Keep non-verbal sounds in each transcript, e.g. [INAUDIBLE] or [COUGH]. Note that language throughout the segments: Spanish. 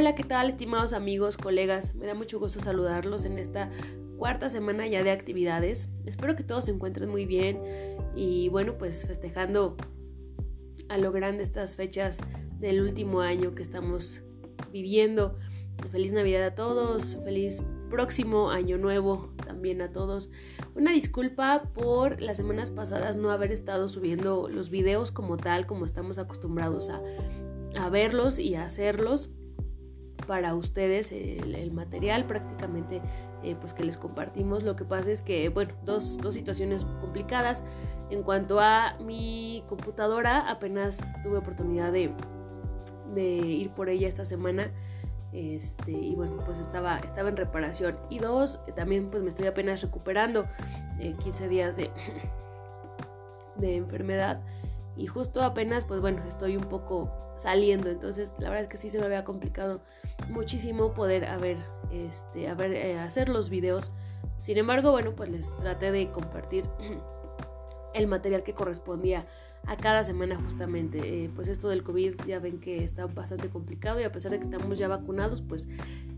Hola, ¿qué tal estimados amigos, colegas? Me da mucho gusto saludarlos en esta cuarta semana ya de actividades. Espero que todos se encuentren muy bien y bueno, pues festejando a lo grande estas fechas del último año que estamos viviendo. Feliz Navidad a todos, feliz próximo año nuevo también a todos. Una disculpa por las semanas pasadas no haber estado subiendo los videos como tal, como estamos acostumbrados a, a verlos y a hacerlos para ustedes el, material prácticamente eh, pues que les compartimos lo que pasa es que bueno dos, dos, situaciones complicadas en cuanto a mi computadora apenas tuve oportunidad de, ir por ella esta semana este, y bueno, pues estaba, estaba en reparación. Y dos, también pues me estoy apenas recuperando 15 días de, de enfermedad. Y justo apenas, pues bueno, estoy un poco saliendo. Entonces, la verdad es que sí se me había complicado muchísimo poder haber, este, haber, eh, hacer los videos. Sin embargo, bueno, pues les traté de compartir [CLEARS THROAT] el material que correspondía a cada semana justamente. Eh, pues esto del COVID ya ven que está bastante complicado y a pesar de que estamos ya vacunados, pues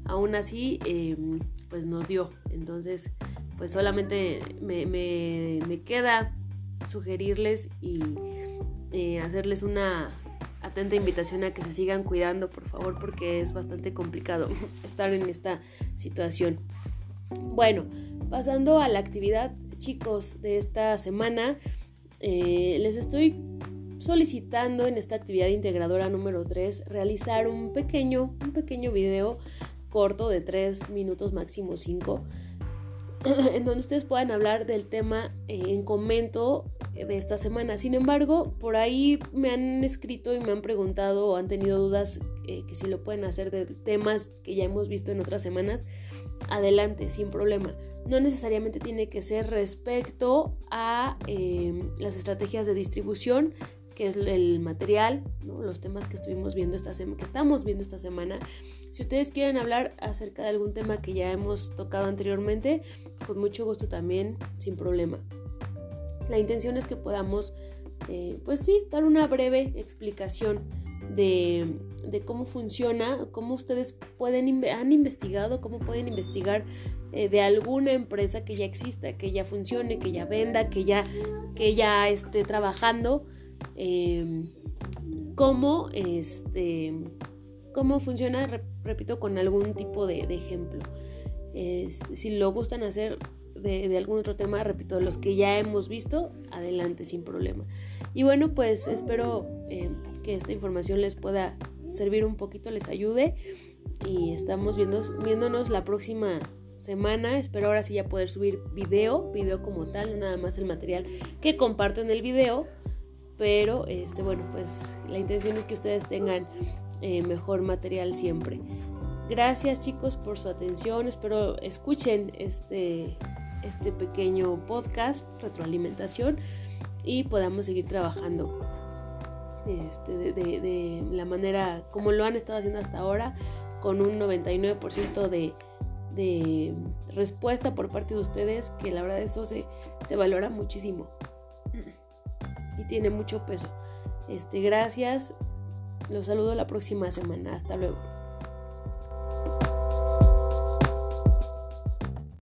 aún así em, pues nos dio. Entonces pues solamente me, me, queda sugerirles y eh, hacerles una atenta invitación a que se sigan cuidando, por favor, porque es bastante complicado [LAUGHS] estar en esta situación. Bueno, pasando a la actividad, chicos, de esta semana. Eh, les estoy solicitando en esta actividad integradora número 3 realizar un pequeño, un pequeño video corto de 3 minutos máximo 5 [CLEARS THROAT] en donde ustedes puedan hablar del tema eh, en comento de esta semana. Sin embargo, por ahí me han escrito y me han preguntado o han tenido dudas eh, que si lo pueden hacer de temas que ya hemos visto en otras semanas adelante, sin problema. No necesariamente tiene que ser respecto a em, las estrategias de distribución, que es el material, los temas que estuvimos viendo esta que estamos viendo esta semana. Si ustedes quieren hablar acerca de algún tema que ya hemos tocado anteriormente, con mucho gusto también, sin problema. La intención es que podamos, eh, pues sí, dar una breve explicación de, cómo funciona, cómo ustedes pueden, han investigado, cómo pueden investigar eh, de alguna empresa que ya exista, que ya funcione, que ya venda, que ya, que ya esté trabajando, em, cómo, este, cómo funciona, repito, con algún tipo de, ejemplo. Este, si lo gustan hacer de, algún otro tema, repito, los que ya hemos visto, adelante sin problema. Y bueno, pues espero eh, que esta información les pueda servir un poquito, les ayude. Y estamos viendo, viéndonos la próxima semana. Espero ahora sí ya poder subir video, video como tal, nada más el material que comparto en el video. Pero este, bueno, pues la intención es que ustedes tengan eh, mejor material siempre. Gracias chicos por su atención. Espero escuchen este, este pequeño podcast, retroalimentación, y podamos seguir trabajando este, de, la manera como lo han estado haciendo hasta ahora, con un 99% de, de, respuesta por parte de ustedes, que la verdad eso se, se valora muchísimo y tiene mucho peso. Este, gracias, los saludo la próxima semana, hasta luego.